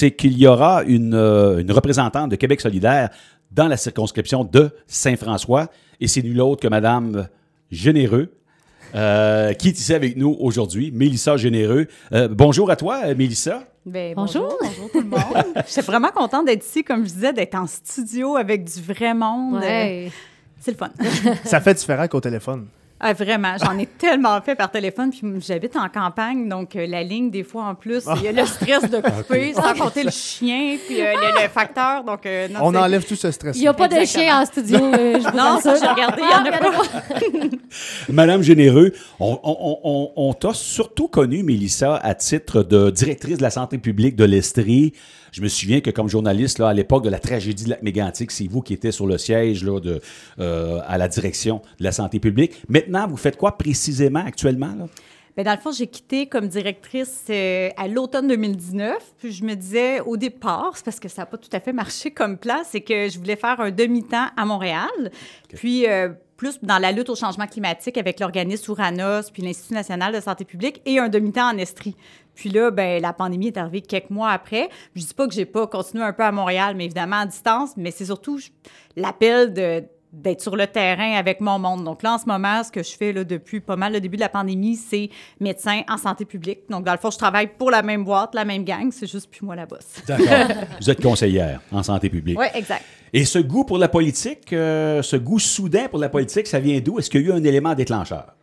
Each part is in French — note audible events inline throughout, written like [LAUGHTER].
c'est qu'il y aura une, euh, une représentante de Québec solidaire dans la circonscription de Saint-François, et c'est nul autre que Madame Généreux, euh, qui est ici avec nous aujourd'hui, Mélissa Généreux. Euh, bonjour à toi, Mélissa. Ben, Bonjour. bonjour. tout le monde. [LAUGHS] Je suis vraiment contente d'être ici, comme je disais, d'être en studio avec du vrai monde. Ouais. C'est le fun. [LAUGHS] Ça fait différent qu'au téléphone. Ah, vraiment, j'en ai tellement fait par téléphone. Puis j'habite en campagne, donc euh, la ligne, des fois, en plus, il y a le stress de couper, [LAUGHS] sans compter le chien, puis euh, le, le facteur. Donc, euh, non, On enlève tout ce stress. Il n'y a pas de chien en studio. euh, je vous Non, ça, j'ai regardé, il y en a Ah, pas. [LAUGHS] Madame Généreux, on, on- on- on t'a surtout connu, Mélissa, à titre de directrice de la santé publique de l'Estrie. Je me souviens que comme journaliste, là, à l'époque de la tragédie de lac mégantic, c'est vous qui étiez sur le siège là, de, euh, à la direction de la santé publique. Maintenant, vous faites quoi précisément actuellement? Là? Ben, dans le fond, j'ai quitté comme directrice euh, à l'automne 2019. Puis je me disais au départ, c'est parce que ça n'a pas tout à fait marché comme plan, c'est que je voulais faire un demi-temps à Montréal. Puis euh, plus dans la lutte au changement climatique avec l'organisme Ouranos, puis l'Institut national de santé publique, et un demi-temps en Estrie. Puis là, ben, la pandémie est arrivée quelques mois après. Je dis pas que j'ai pas continué un peu à Montréal, mais évidemment à distance. Mais c'est surtout l'appel de d'être sur le terrain avec mon monde. Donc là, en ce moment, ce que je fais là, depuis pas mal le début de la pandémie, c'est médecin en santé publique. Donc, dans le fond, je travaille pour la même boîte, la même gang. C'est juste plus moi la bosse. D'accord. [LAUGHS] vous êtes conseillère en santé publique. Oui, exact. Et ce goût pour la politique, euh, ce goût soudain pour la politique, ça vient d'où? Est-ce qu'il y a eu un élément déclencheur?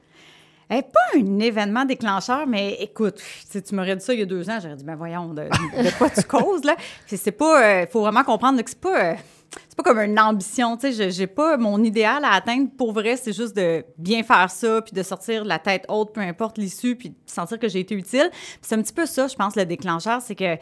Eh, pas un événement déclencheur, mais écoute, si tu m'aurais dit ça il y a deux ans, j'aurais dit, ben voyons, de, de quoi tu causes, là? C'est pas, il faut vraiment comprendre que c'est pas, euh, c'est pas comme une ambition, tu sais, j'ai pas mon idéal à atteindre pour vrai, c'est juste de bien faire ça, puis de sortir la tête haute, peu importe l'issue, puis sentir que j'ai été utile. C'est un petit peu ça, je pense, le déclencheur, c'est que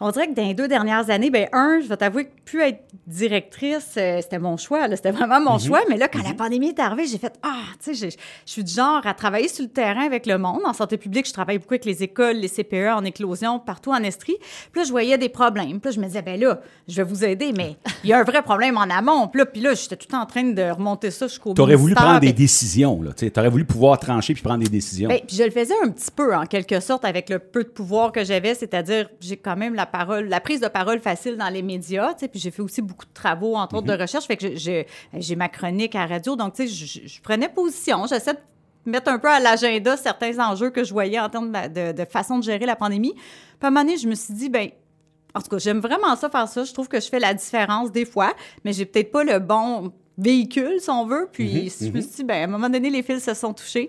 on dirait que dans les deux dernières années, ben un, je vais t'avouer que plus être directrice, euh, c'était mon choix, là, c'était vraiment mon choix. Mais là, quand la pandémie est arrivée, j'ai fait ah, tu sais, je suis du genre à travailler sur le terrain avec le monde. En santé publique, je travaille beaucoup avec les écoles, les CPE en éclosion, partout en Estrie. Puis là, je voyais des problèmes. Puis là, je me disais ben là, je vais vous aider, mais il y a un vrai problème en amont. Puis là, puis là, j'étais tout en train de remonter ça jusqu'au. Tu aurais voulu prendre des décisions. Tu aurais voulu pouvoir trancher puis prendre des décisions. ben, puis je le faisais un petit peu, en quelque sorte, avec le peu de pouvoir que j'avais, c'est-à-dire j'ai quand même la parole, la prise de parole facile dans les médias, puis j'ai fait aussi beaucoup de travaux, entre autres, de recherche, fait que j'ai ma chronique à radio, donc tu sais, je, prenais position, j'essaie de mettre un peu à l'agenda certains enjeux que je voyais en termes de, de- de façon de gérer la pandémie. Puis à un moment donné, je me suis dit, ben en tout cas, j'aime vraiment ça faire ça. Je trouve que je fais la différence des fois, mais j'ai peut-être pas le bon véhicule, si on veut. Puis je me suis dit, ben, à un moment donné, les fils se sont touchés.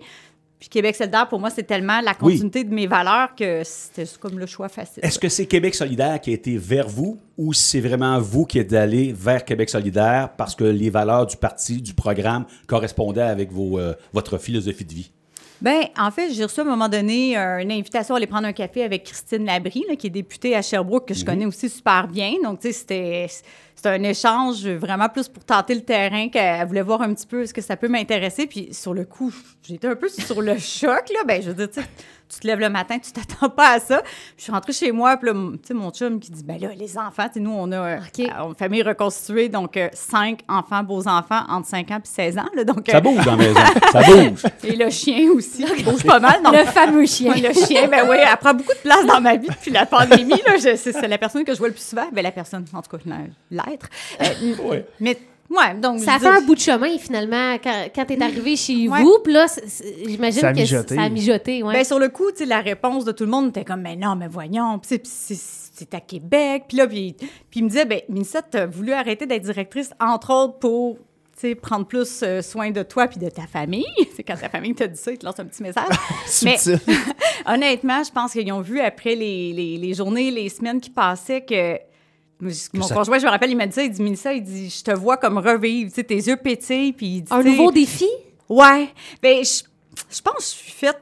Puis Québec solidaire, pour moi, c'est tellement la Oui. continuité de mes valeurs que c'était comme le choix facile. Est-ce que c'est Québec solidaire qui a été vers vous ou c'est vraiment vous qui êtes allé vers Québec solidaire parce que les valeurs du parti, du programme correspondaient avec vos, euh, votre philosophie de vie? Ben, en fait, j'ai reçu à un moment donné euh, une invitation à aller prendre un café avec Christine Labrie, là, qui est députée à Sherbrooke, que je connais aussi super bien. Donc, tu sais, c'était, c'était un échange vraiment plus pour tenter le terrain qu'elle voulait voir un petit peu ce que ça peut m'intéresser. Puis, sur le coup, j'étais un peu sur le choc, là. Ben, je veux dire, tu sais, tu te lèves le matin, tu t'attends pas à ça. Puis, je suis rentrée chez moi, puis là, tu sais, mon chum qui dit, ben là, les enfants, tu sais, nous, on a euh, OK. une famille reconstituée, donc euh, cinq enfants, beaux enfants, entre 5 ans puis 16 ans, là. Donc, Ça euh, bouge dans la maison. [LAUGHS] Ça bouge. et le chien aussi, qui bouge pas mal. donc- Le fameux chien. [LAUGHS] le chien, ben oui, elle prend beaucoup de place dans ma vie depuis la pandémie. Là, c'est, c'est la personne que je vois le plus souvent. Ben, la personne, en tout cas, la- l'être. [LAUGHS] Euh. Mais, ouais, donc. Ça fait un bout de chemin, finalement, quand, quand t'es arrivé chez Ouais. vous. Puis là, j'imagine que mijoté. ça a mijoté. Ouais. Ben, sur le coup, tu sais, la réponse de tout le monde était comme, mais non, mais voyons, c'est, puis c'est- c'est à Québec. Puis là, puis, puis il me disait, ben, Mélissa, t'as voulu arrêter d'être directrice, entre autres, pour. tu sais, prendre plus euh, soin de toi puis de ta famille. [LAUGHS] C'est quand ta famille t'a dit ça, ils te lancent un petit message. [LAUGHS] Mais honnêtement, je pense qu'ils ont vu après les, les, les journées, les semaines qui passaient que. Mon ça- conjoint, je me rappelle, il m'a dit ça, il dit, Mélissa, il dit, je te vois comme revivre, tu sais, tes yeux pétillent, puis il dit, un nouveau défi? Ouais. Ben, je, je pense que je suis faite,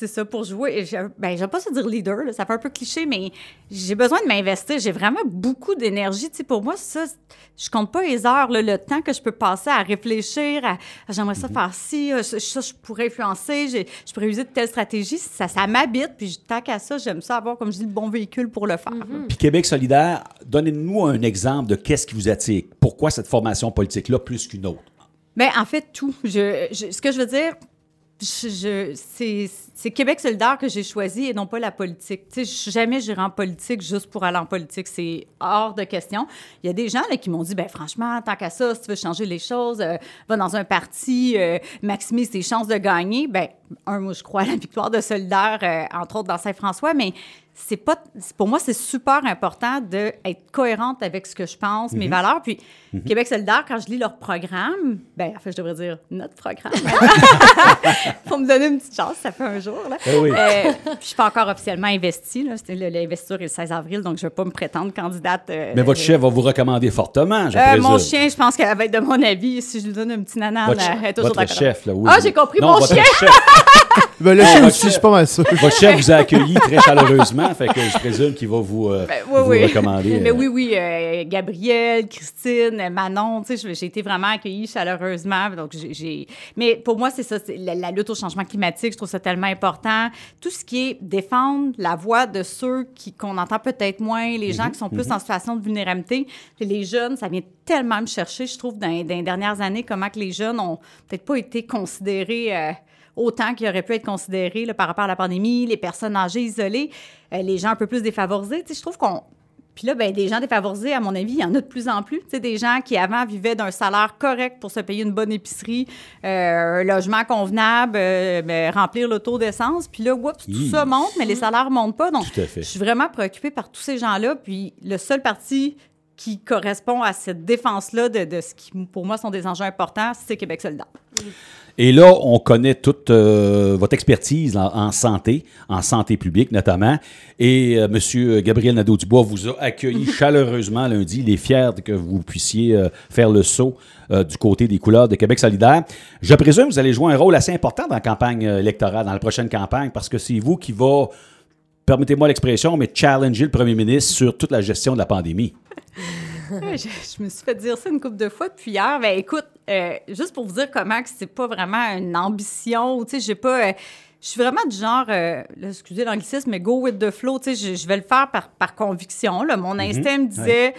c'est ça, pour jouer. Je- Ben, j'aime pas se dire leader, là, ça fait un peu cliché, mais j'ai besoin de m'investir. J'ai vraiment beaucoup d'énergie. Tu sais, pour moi, ça, je compte pas les heures, là, le temps que je peux passer à réfléchir, à, à j'aimerais ça faire ci, euh, ça, je pourrais influencer, je pourrais user de telle stratégie. Ça, ça m'habite, puis je- tant qu'à ça, j'aime ça avoir, comme je dis, le bon véhicule pour le faire. là. Puis Québec solidaire, donnez-nous un exemple de qu'est-ce qui vous attire. Pourquoi cette formation politique-là plus qu'une autre? Ben, en fait, tout. Je, je- ce que je veux dire, je, c'est, Québec solidaire que j'ai choisi et non pas la politique. Tu sais, jamais j'irai en politique juste pour aller en politique. C'est hors de question. Il y a des gens là, qui m'ont dit, ben franchement, tant qu'à ça, si tu veux changer les choses, euh, va dans un parti, euh, maximise tes chances de gagner. Ben, un, moi, je crois la victoire de solidaire, euh, entre autres dans Saint-François, mais c'est pas pour moi c'est super important d'être cohérente avec ce que je pense mes valeurs puis Québec solidaire quand je lis leur programme ben en fait je devrais dire notre programme [LAUGHS] faut me donner une petite chance ça fait un jour là Eh oui. Euh, puis je suis pas encore officiellement investie là l'investiture est le 16 avril donc je vais pas me prétendre candidate euh, Mais votre euh, chef va vous recommander fortement, je mon chien, je pense qu'elle va être de mon avis. Si je lui donne un petit nanan, Votre, elle est toujours votre d'accord. chef, là, oui. Ah, j'ai compris, Non, mon chien. [LAUGHS] chef. Ben, le Ah, votre aussi, je chef. suis pas mal sûr. Votre chef vous a accueilli très chaleureusement, fait que je présume qu'il va vous, euh, Ben, oui, vous oui. recommander. Mais euh, oui, oui, euh, Gabrielle, Christine, Manon, tu sais, j'ai été vraiment accueillie chaleureusement. Donc, j'ai-. Mais pour moi, c'est ça, c'est la, la lutte au changement climatique. Je trouve ça tellement important. Tout ce qui est défendre la voix de ceux qui qu'on entend peut-être moins, les gens qui sont plus en situation de vulnérabilité, Puis les jeunes, ça vient tellement me chercher, je trouve, dans, dans les dernières années, comment que les jeunes ont peut-être pas été considérés. Autant qu'ils auraient pu être considérés là, par rapport à la pandémie, les personnes âgées isolées, euh, les gens un peu plus défavorisés. Tu sais, je trouve qu'on puis là, ben, des gens défavorisés, à mon avis, il y en a de plus en plus. Tu sais, des gens qui, avant, vivaient d'un salaire correct pour se payer une bonne épicerie, euh, un logement convenable, euh, ben, remplir le taux d'essence. Puis là, oups, tout ça monte, mais les salaires montent pas. Donc, je suis vraiment préoccupée par tous ces gens-là. Puis le seul parti qui correspond à cette défense-là de, de ce qui, pour moi, sont des enjeux importants, c'est Québec solidaire. Et là, on connaît toute euh, votre expertise en, en santé, en santé publique notamment. Et euh, M. Gabriel Nadeau-Dubois vous a accueilli [LAUGHS] chaleureusement lundi. Il est fier que vous puissiez euh, faire le saut euh, du côté des couleurs de Québec solidaire. Je présume que vous allez jouer un rôle assez important dans la campagne électorale, dans la prochaine campagne, parce que c'est vous qui va, permettez-moi l'expression, mais challenger le premier ministre sur toute la gestion de la pandémie. [LAUGHS] Je, je me suis fait dire ça une couple de fois depuis hier. Ben écoute, euh, juste pour vous dire comment que c'est pas vraiment une ambition, tu sais, j'ai pas. euh, je suis vraiment du genre, euh, excusez l'anglicisme, mais go with the flow. Tu sais, je, je vais le faire par, par conviction. Là. Mon instinct me disait,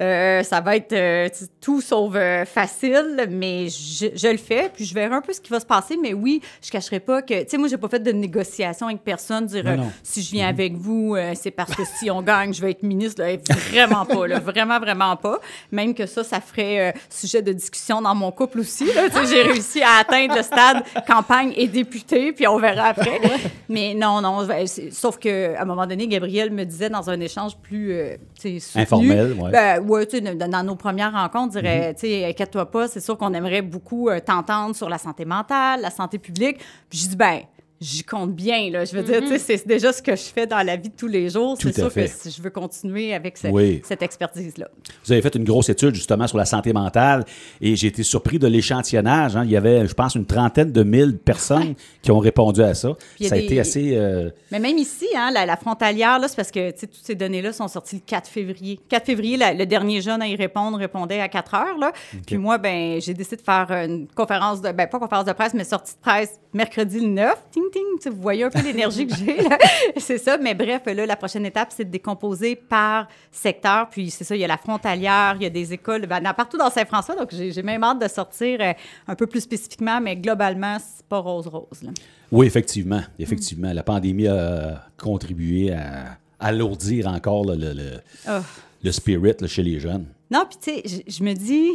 euh, ça va être euh, tout sauf euh, facile, mais je, je le fais, puis je verrai un peu ce qui va se passer. Mais oui, je cacherai pas que, tu sais, moi, j'ai pas fait de négociation avec personne, dire Non, non. si je viens avec vous, c'est parce que si on gagne, je vais être ministre. Là, vraiment pas, là, vraiment, vraiment pas. Même que ça, ça ferait sujet de discussion dans mon couple aussi. J'ai réussi à atteindre le stade campagne et député, puis on verra après. Mais non, non, sauf qu'à un moment donné, Gabriel me disait dans un échange plus soutenu, Informel, ouais. ben, ouais, dans, nos premières rencontres, je dirais, tu sais, inquiète-toi pas, c'est sûr qu'on aimerait beaucoup euh, t'entendre sur la santé mentale, la santé publique. Puis je dis, ben, j'y compte bien, là. Je veux dire, tu sais, c'est déjà ce que je fais dans la vie de tous les jours. Tout C'est à sûr fait. que si je veux continuer avec ce- Oui. cette expertise-là. Vous avez fait une grosse étude justement sur la santé mentale et j'ai été surpris de l'échantillonnage. hein. Il y avait, je pense, une trentaine de mille personnes qui ont répondu à ça. Ça a des- été assez. euh, Mais même ici, hein, la, la frontalière, là, c'est parce que tu sais, toutes ces données-là sont sorties le 4 février. 4 février, la- le dernier jeune à y répondre répondait à 4 heures. Là. Puis moi, ben, j'ai décidé de faire une conférence de. Ben, pas conférence de presse, mais sortie de presse mercredi le 9. Ting, ting. Tu sais, Vous voyez un peu l'énergie que j'ai. [LAUGHS] C'est ça. Mais bref, là, la prochaine étape, c'est de décomposer par secteur. Puis c'est ça, il y a la frontalière, il y a des écoles ben, partout dans Saint-François. Donc j'ai même hâte de sortir euh, un peu plus spécifiquement, mais globalement, c'est pas rose-rose. Oui, effectivement. Effectivement. La pandémie a contribué à alourdir encore là, le, le- le spirit là, chez les jeunes. Non, puis tu sais, je- me dis,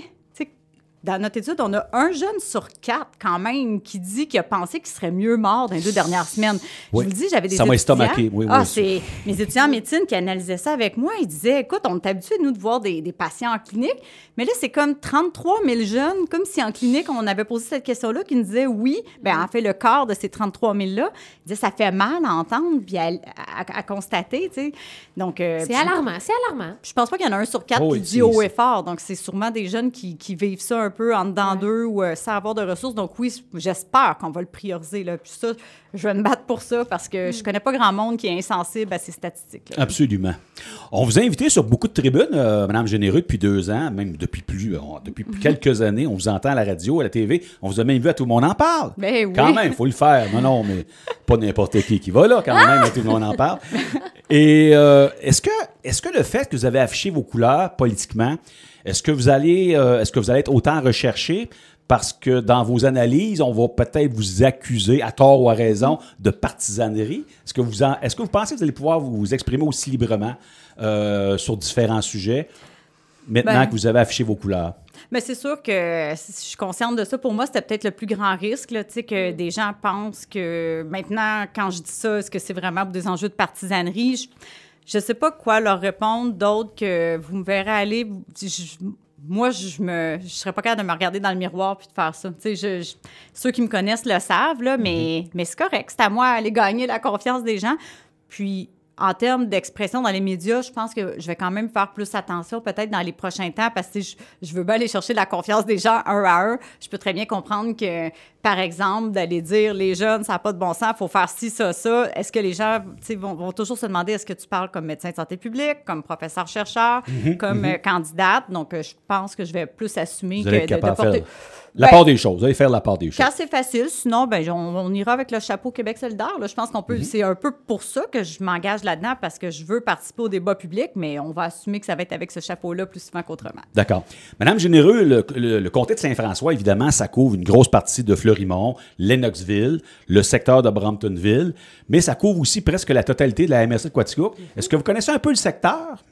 dans notre étude, on a un jeune sur quatre quand même qui dit qu'il a pensé qu'il serait mieux mort dans les deux dernières semaines. Oui. Je vous le dis, j'avais des Ça m'a étudiants. estomaqué, oui, oui, ah, c'est mes étudiants en médecine qui analysaient ça avec moi. Ils disaient, écoute, on est habitué, nous, de voir des, des patients en clinique, mais là, c'est comme 33 000 jeunes, comme si en clinique, on avait posé cette question-là, qui nous disaient oui. Bien, en fait, le quart de ces 33 000-là, ils disaient, ça fait mal à entendre puis à, à- à constater, tu sais. Donc, euh, C'est alarmant, c'est alarmant. je pense pas qu'il y en a un sur quatre Oh qui dit haut et fort. Donc, c'est sûrement des jeunes qui, qui vivent ça un peu en dedans d'eux ou euh, sans avoir de ressources. Donc, oui, j'espère qu'on va le prioriser. Là. Puis ça, je vais me battre pour ça parce que je connais pas grand monde qui est insensible à ces statistiques. là. Absolument. On vous a invité sur beaucoup de tribunes, euh, Madame Généreux, depuis deux ans, même depuis plus, euh, depuis Mhm. quelques années. On vous entend à la radio, à la TV. On vous a même vu à Tout le monde en parle. Ben oui. Quand même, il faut le faire. Non, non, mais pas n'importe qui qui va là, quand [LAUGHS] même, à Tout le monde en parle. Et est-ce que, est que le fait que vous avez affiché vos couleurs politiquement, est-ce que vous allez, euh, est-ce que vous allez être autant recherché parce que dans vos analyses, on va peut-être vous accuser, à tort ou à raison, de partisanerie? Est-ce que vous, en- est-ce que vous pensez que vous allez pouvoir vous exprimer aussi librement euh, sur différents sujets maintenant Ben. que vous avez affiché vos couleurs? Mais c'est sûr que si je suis consciente de ça. Pour moi, c'était peut-être le plus grand risque, là, tu sais, que des gens pensent que maintenant, quand je dis ça, est-ce que c'est vraiment pour des enjeux de partisanerie? Je ne sais pas quoi leur répondre d'autre que vous me verrez aller. je- moi, je me, je serais pas capable de me regarder dans le miroir puis de faire ça. Je- je- ceux qui me connaissent le savent, là, mais, mais c'est correct. C'est à moi d'aller gagner la confiance des gens. Puis, en termes d'expression dans les médias, je pense que je vais quand même faire plus attention peut-être dans les prochains temps parce que je, je veux bien aller chercher la confiance des gens un à un. Je peux très bien comprendre que, par exemple, d'aller dire les jeunes, ça n'a pas de bon sens, il faut faire ci, ça, ça. Est-ce que les gens vont, vont toujours se demander est-ce que tu parles comme médecin de santé publique, comme professeur-chercheur, comme euh, candidate? Donc, euh, je pense que je vais plus assumer Vous que de, porter. la Ben, part des choses. Allez faire la part des choses. quand c'est facile, sinon, ben, on, on ira avec le chapeau Québec solidaire. là. Je pense qu'on peut. Mhm. C'est un peu pour ça que je m'engage parce que je veux participer au débat public, mais on va assumer que ça va être avec ce chapeau-là plus souvent qu'autrement. D'accord. Madame Généreux, le, comté de Saint-François, évidemment, ça couvre une grosse partie de Fleurimont, Lennoxville, le secteur de Bramptonville, mais ça couvre aussi presque la totalité de la MRC de Quaticook. Est-ce que vous connaissez un peu le secteur?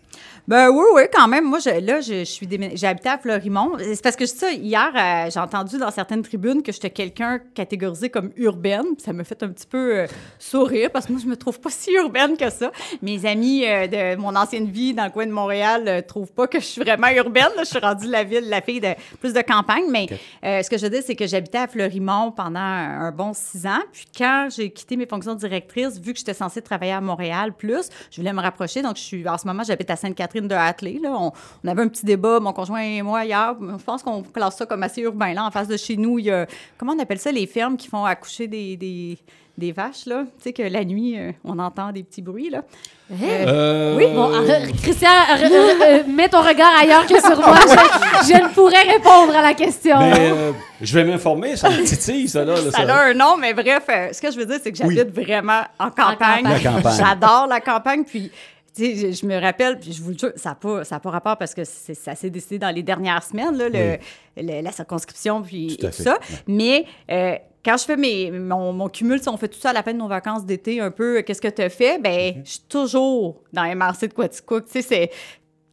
Ben oui, oui, quand même. Moi, je, là, je, je suis habité à Fleurimont. C'est parce que je dis ça, hier, euh, j'ai entendu dans certaines tribunes que j'étais quelqu'un catégorisé comme urbaine. Ça m'a fait un petit peu euh, sourire parce que moi, je me trouve pas [LAUGHS] si urbaine que ça. Mes amis euh, de mon ancienne vie dans le coin de Montréal ne trouvent pas que je suis vraiment urbaine. là. Je suis rendue la ville, la fille de plus de campagne. Mais ce que je dire, c'est que j'habitais à Fleurimont pendant un bon six ans. Puis quand j'ai quitté mes fonctions de directrice, vu que j'étais censée travailler à Montréal plus, je voulais me rapprocher. Donc, je suis, en ce moment, j'habite à Sainte-Catherine de Hatley. Là. On, on avait un petit débat, mon conjoint et moi, hier. Je pense qu'on classe ça comme assez urbain. Là, en face de chez nous, il y a, comment on appelle ça, les fermes qui font accoucher des, des, des vaches, là? Tu sais que la nuit, euh, on entend des petits bruits, là. Hein? Euh, Oui, bon, euh, Christian, euh, euh, euh, mets ton regard ailleurs que sur moi. Je, je ne pourrais répondre à la question. Mais euh, je vais m'informer, ça me titille, ça, là. là, Ça a un nom, mais bref, euh, ce que je veux dire, c'est que j'habite vraiment en campagne. campagne. La campagne. J'adore la campagne. Puis, je, je me rappelle, puis je vous le jure, ça n'a pas, ça a pas rapport parce que ça s'est décidé dans les dernières semaines, là, le- le- la circonscription, puis Tout et ça. Mais euh, quand je fais mes, mon, mon cumul, si on fait tout ça à la fin de nos vacances d'été, un peu, euh, qu'est-ce que tu as fait? Ben, Mm-hmm. je suis toujours dans MRC de Quaticook. Tu sais, c'est.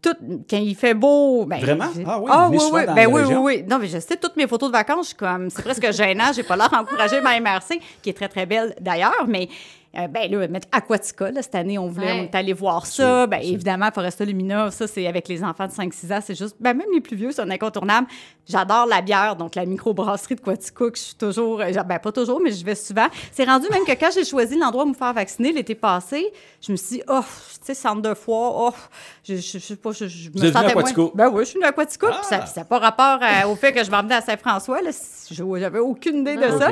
Tout, quand il fait beau. Ben, Vraiment? Ah oui, ah, oui, oui. Ben oui, oui, oui. Non, mais je sais, toutes mes photos de vacances, je suis comme, c'est presque gênant. J'ai pas l'air d'encourager ma MRC, qui est très, très belle d'ailleurs, mais. Euh, ben là, mettre Aquatica, là, cette année, on voulait, Ouais. on est allé voir ça. Ben, évidemment, Foresta Lumina, ça, c'est avec les enfants de 5-6 ans, c'est juste, ben, même les plus vieux, c'est un incontournable. J'adore la bière, donc la microbrasserie de Quaticook, je suis toujours, euh, ben, pas toujours, mais je vais souvent. C'est rendu même que quand j'ai choisi l'endroit où me faire vacciner l'été passé, je me suis dit, oh, tu sais, centre de foie, oh, je, je, je sais pas, je, je Vous me sentais moins- Quatico? Ben oui, je suis venue à Quatico, puis ça Ah! n'a pas rapport à- au fait que je m'emmenais à Saint-François, là. Je- J'avais aucune idée de Ah. ça.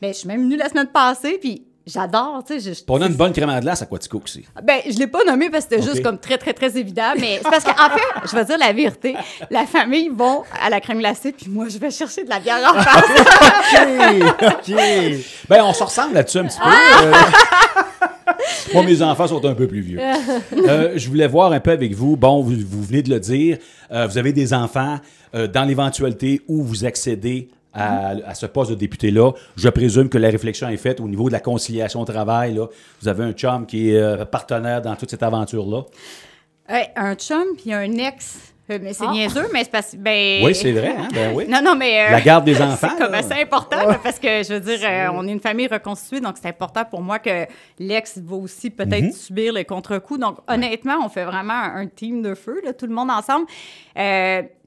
Mais je suis même venue la semaine passée, puis j'adore, tu sais. On a une bonne crème à glace à Quaticook aussi. ben, je l'ai pas nommé parce que c'était juste comme très, très, très évident. Mais c'est parce qu'en fait, je vais dire la vérité. La famille vont à la crème glacée, puis moi, je vais chercher de la bière en face. [LAUGHS] OK, OK. Ben, on se ressemble là-dessus un petit peu. Ah! Euh, Moi, mes enfants sont un peu plus vieux. [LAUGHS] Euh, je voulais voir un peu avec vous. Bon, vous, vous venez de le dire. euh, vous avez des enfants. euh, dans l'éventualité où vous accédez à, à ce poste de député-là, je présume que la réflexion est faite au niveau de la conciliation au travail. Là. Vous avez un chum qui est euh, partenaire dans toute cette aventure-là. Ouais, un chum, puis un ex. Euh, Mais c'est Ah. niaiseux, mais c'est parce ben, Oui, c'est vrai. Hein? Ben oui. Non, non, mais. euh, La garde des [LAUGHS] enfants. C'est comme assez important parce que je veux dire, on est une famille reconstituée, donc c'est important pour moi que l'ex va aussi peut-être Mhm. subir les contre-coups. Donc honnêtement, on fait vraiment un team de feu, là, tout le monde ensemble.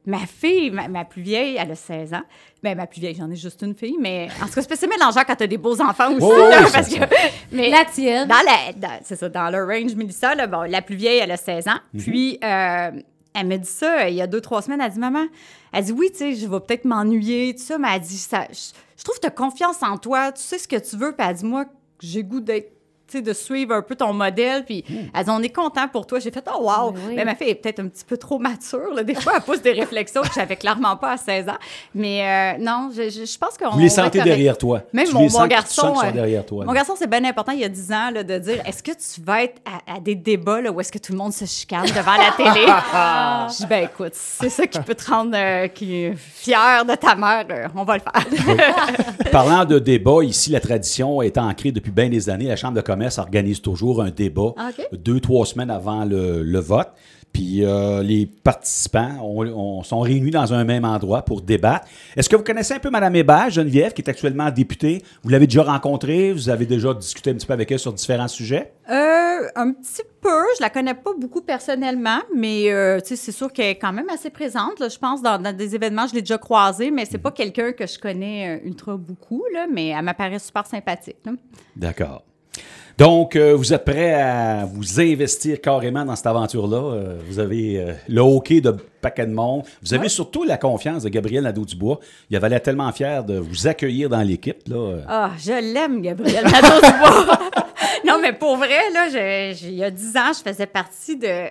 Ma fille, ma, ma plus vieille, elle a 16 ans. Ben, ma plus vieille, j'en ai juste une fille, mais en tout cas, c'est assez mélangeant quand t'as des beaux enfants aussi. Là, parce que, [LAUGHS] mais La tienne. dans la, dans- c'est ça, dans le range Mélissa, là, bon, la plus vieille, elle a 16 ans. Mhm. Puis, euh, elle me dit ça il y a deux, trois semaines. Elle dit, maman, elle dit, oui, tu sais, je vais peut-être m'ennuyer, tout ça, mais elle dit, ça, je, je trouve que tu as confiance en toi, tu sais ce que tu veux. Puis elle dit, moi, j'ai goût d'être de suivre un peu ton modèle. Puis elle dit, on est content pour toi. J'ai fait, oh wow. Mais oui. Mais ma fille est peut-être un petit peu trop mature. là. Des fois, elle pousse des réflexions que j'avais clairement pas à 16 ans. Mais euh, non, je, je, je pense qu'on. Vous les sentez derrière toi. Même Tu mon, les mon sens- tu garçon. sens qu'ils sont euh, derrière toi. Mon garçon, c'est bien important, il y a 10 ans, là, de dire est-ce que tu vas être à, à des débats là, où est-ce que tout le monde se chicane devant la télé? [LAUGHS] Je dis ben écoute, c'est ça qui peut te rendre euh, qui, fier de ta mère, euh, on va le faire. Parlant de débat, ici, la tradition est ancrée depuis bien des années. La Chambre de commerce organise toujours un débat Ah, deux, trois semaines avant le, le vote. Puis euh, les participants on- on- sont réunis dans un même endroit pour débattre. Est-ce que vous connaissez un peu Mme Hébert, Geneviève, qui est actuellement députée? Vous l'avez déjà rencontrée? Vous avez déjà discuté un petit peu avec elle sur différents sujets? Euh, un petit peu, je la connais pas beaucoup personnellement, mais euh, c'est sûr qu'elle est quand même assez présente. là. je pense dans, dans des événements, je l'ai déjà croisée, mais c'est pas quelqu'un que je connais euh, ultra beaucoup, là, mais elle m'apparaît super sympathique. D'accord. Donc, euh, vous êtes prêt à vous investir carrément dans cette aventure-là? Euh, vous avez euh, le hockey de paquet de monde. Vous avez surtout la confiance de Gabriel Nadeau-Dubois. Il avait l'air tellement fier de vous accueillir dans l'équipe. là. Ah, je l'aime, Gabriel Nadeau-Dubois. [LAUGHS] non, mais pour vrai, là, je- je- il y a 10 ans, je faisais partie de...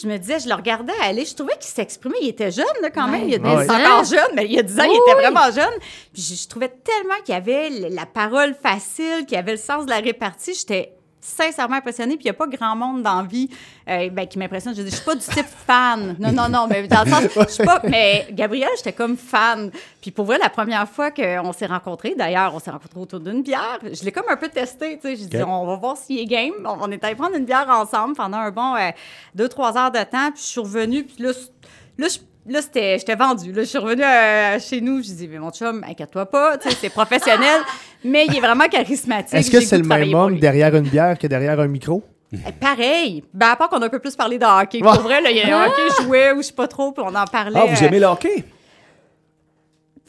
Je me disais, je le regardais aller, je trouvais qu'il s'exprimait, il était jeune là, quand même, il était Ouais. encore jeune, mais il y a 10 ans, il était vraiment jeune. Puis je, je trouvais tellement qu'il avait la parole facile, qu'il avait le sens de la répartie, j'étais sincèrement impressionnée, puis il n'y a pas grand monde dans la vie euh, ben, qui m'impressionne. Je dis, je suis pas du type fan. Non, non, non, mais dans le sens, je suis pas... Mais Gabriel, j'étais comme fan. Puis pour vrai, la première fois qu'on s'est rencontrés, d'ailleurs, on s'est rencontrés autour d'une bière, je l'ai comme un peu testé, tu sais. J'ai dit, on va voir s'il est game. On, on est allé prendre une bière ensemble pendant un bon euh, deux, trois heures de temps, puis je suis revenue, puis là, là, je- Là, c'était, j'étais vendue. Là, je suis revenue euh, chez nous. Je dis, mais mon chum, inquiète-toi pas, c'est professionnel, [LAUGHS] mais il est vraiment charismatique. Est-ce que c'est le même homme derrière une bière que derrière un micro? Eh, Pareil. Ben, à part qu'on a un peu plus parlé de hockey. Pour vrai, là, il y a un hockey [LAUGHS] joué ou je sais pas trop, puis on en parlait. Ah, vous euh, aimez le hockey?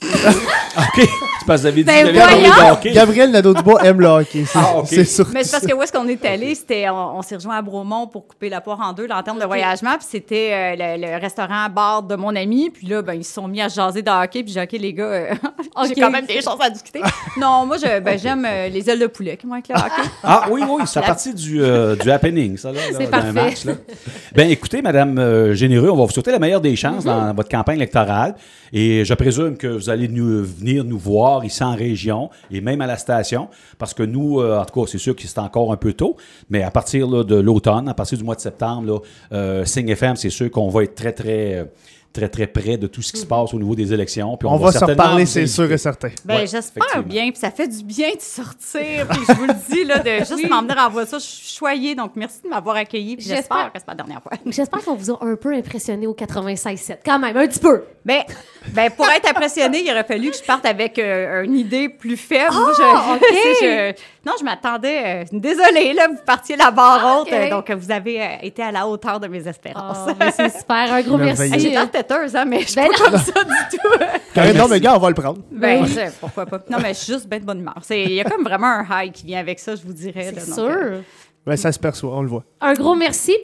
[LAUGHS] OK. C'est parce que vous avez dit Ben que vous avez voyons! parlé de hockey. Gabriel Nadeau-Dubois aime le hockey. C'est Ah, c'est sûr. Mais c'est parce que où est-ce qu'on est allé? C'était, on, on s'est rejoint à Bromont pour couper la poire en deux, là, en termes de voyagement. Puis c'était euh, le, le restaurant-bar de mon ami. Puis là, ben, ils se sont mis à jaser de hockey. Puis j'ai dit, OK, les gars, euh, [LAUGHS] j'ai Ok. quand même des choses à discuter. [LAUGHS] non, moi, je, ben, j'aime euh, les ailes de poulet qui avec le hockey. Ah oui, oui, c'est à partir du, euh, du happening, ça, là, là, C'est d'un parfait. match. Là. Ben, écoutez, Madame euh, Généreux, on va vous souhaiter la meilleure des chances dans votre campagne électorale. Et je présume que vous allez nous, venir nous voir ici en région et même à la station, parce que nous, euh, en tout cas, c'est sûr que c'est encore un peu tôt, mais à partir de l'automne, à partir du mois de septembre, là, euh, FM, c'est sûr qu'on va être très, très, euh, très, très près de tout ce qui se passe au niveau des élections. Puis On, va se certainement reparler, vous c'est sûr et certain. Ben, Ouais, j'espère bien. Puis ça fait du bien de sortir. Puis je vous le dis, là, de juste m'emmener en voiture, je suis choyée. Donc, merci de m'avoir accueillie. J'espère. j'espère que c'est pas la dernière fois. J'espère qu'on vous a un peu impressionné au 96.7. Quand même, un petit peu. Ben, ben, pour être impressionnée, il aurait fallu que je parte avec euh, une idée plus faible. Je- Ah, [LAUGHS] je- non, je m'attendais. euh, désolée, là, vous partiez la barre Ah, haute. Euh, donc, vous avez euh, été à la hauteur de mes espérances. Oh, mais c'est super. Un gros merci. Têteuse, hein, mais je suis Ben pas comme ça du tout. [LAUGHS] Correct, non, mais gars, on va le prendre. Ben, Oui. je- pourquoi pas. Non, mais je suis juste bien de bonne humeur. C'est- Il y a comme vraiment un high qui vient avec ça, je vous dirais. C'est donc, euh, sûr. Ben, ça se perçoit, on le voit. Un gros merci.